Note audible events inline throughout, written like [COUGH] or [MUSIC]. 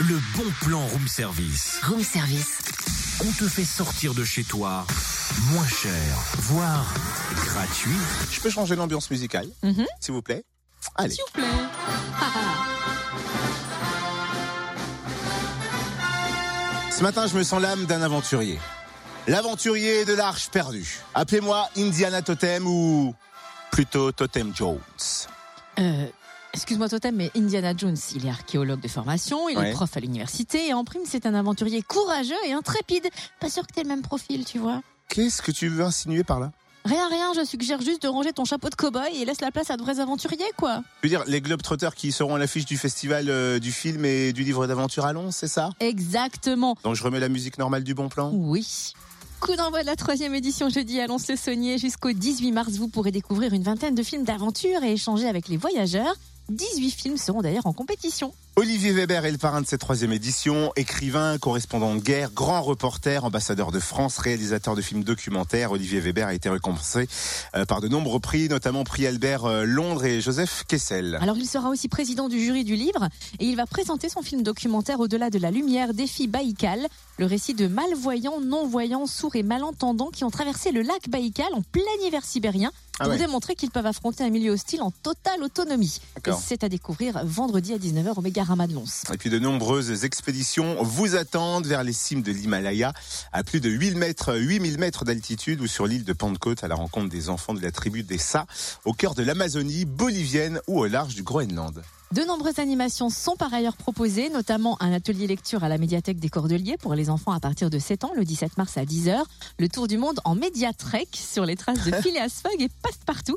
le bon plan room service. Room service. On te fait sortir de chez toi moins cher, voire gratuit. Je peux changer l'ambiance musicale, Mhm. s'il vous plaît? Allez. S'il vous plaît. Ce matin, je me sens l'âme d'un aventurier. L'aventurier de l'arche perdue. Appelez-moi Indiana Totem ou plutôt Totem Jones. Euh, Excuse-moi Totem, mais Indiana Jones, il est archéologue de formation, il Ouais. est prof à l'université et en prime c'est un aventurier courageux et intrépide. Pas sûr que t'aies le même profil, tu vois. Qu'est-ce que tu veux insinuer par là? Rien, rien, je suggère juste de ranger ton chapeau de cow-boy et laisse la place à de vrais aventuriers, quoi. Je veux dire, les Globetrotters qui seront à l'affiche du festival euh, du film et du livre d'aventure à Lons, c'est ça? Exactement. Donc je remets la musique normale du bon plan? Oui. Coup d'envoi de la troisième édition jeudi à Lons-le-Saunier. Jusqu'au 18 mars, vous pourrez découvrir une vingtaine de films d'aventure et échanger avec les voyageurs. 18 films seront d'ailleurs en compétition. Olivier Weber est le parrain de cette troisième édition, écrivain, correspondant de guerre, grand reporter, ambassadeur de France, réalisateur de films documentaires. Olivier Weber a été récompensé euh, par de nombreux prix, notamment prix Albert euh, Londres et Joseph Kessel. Alors il sera aussi président du jury du livre et il va présenter son film documentaire Au-delà de la lumière, défi Baïkal, le récit de malvoyants, non-voyants, sourds et malentendants qui ont traversé le lac Baïkal en plein hiver sibérien Ah pour ouais. démontrer qu'ils peuvent affronter un milieu hostile en totale autonomie. C'est à découvrir vendredi à 19h au Mégarama Et puis de nombreuses expéditions vous attendent vers les cimes de l'Himalaya, à plus de 8 mètres, 8000 mètres d'altitude ou sur l'île de Pentecôte à la rencontre des enfants de la tribu des Sa, au cœur de l'Amazonie bolivienne ou au large du Groenland. De nombreuses animations sont par ailleurs proposées, notamment un atelier lecture à la médiathèque des Cordeliers pour les enfants à partir de 7 ans, le 17 mars à 10h, le tour du monde en médiatrek sur les traces de [LAUGHS] Phileas Fogg et Passepartout.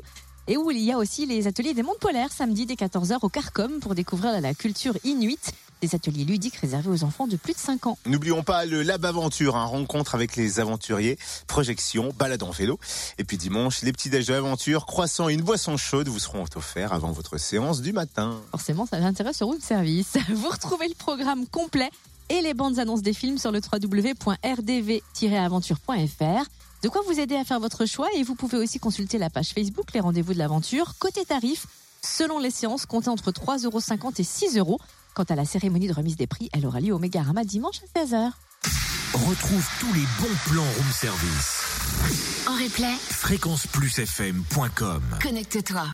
Et où il y a aussi les ateliers des mondes polaires samedi dès 14h au Carcom pour découvrir la culture inuite, des ateliers ludiques réservés aux enfants de plus de 5 ans. N'oublions pas le Lab Aventure, un rencontre avec les aventuriers, projection, balade en vélo. Et puis dimanche, les petits déj de l'aventure, croissant et une boisson chaude vous seront offerts avant votre séance du matin. Forcément, ça l'intéresse sur Route Service. [LAUGHS] Vous retrouvez le programme complet et les bandes annonces des films sur le www.rdv-aventure.fr. De quoi vous aider à faire votre choix et vous pouvez aussi consulter la page Facebook Les Rendez-vous de l'Aventure. Côté tarif, selon les séances, comptez entre 3,50€ et 6 euros. Quant à la cérémonie de remise des prix, elle aura lieu au Mégarama dimanche à 16h. Retrouve tous les bons plans room service. En replay, Fréquenceplusfm.com connecte-toi.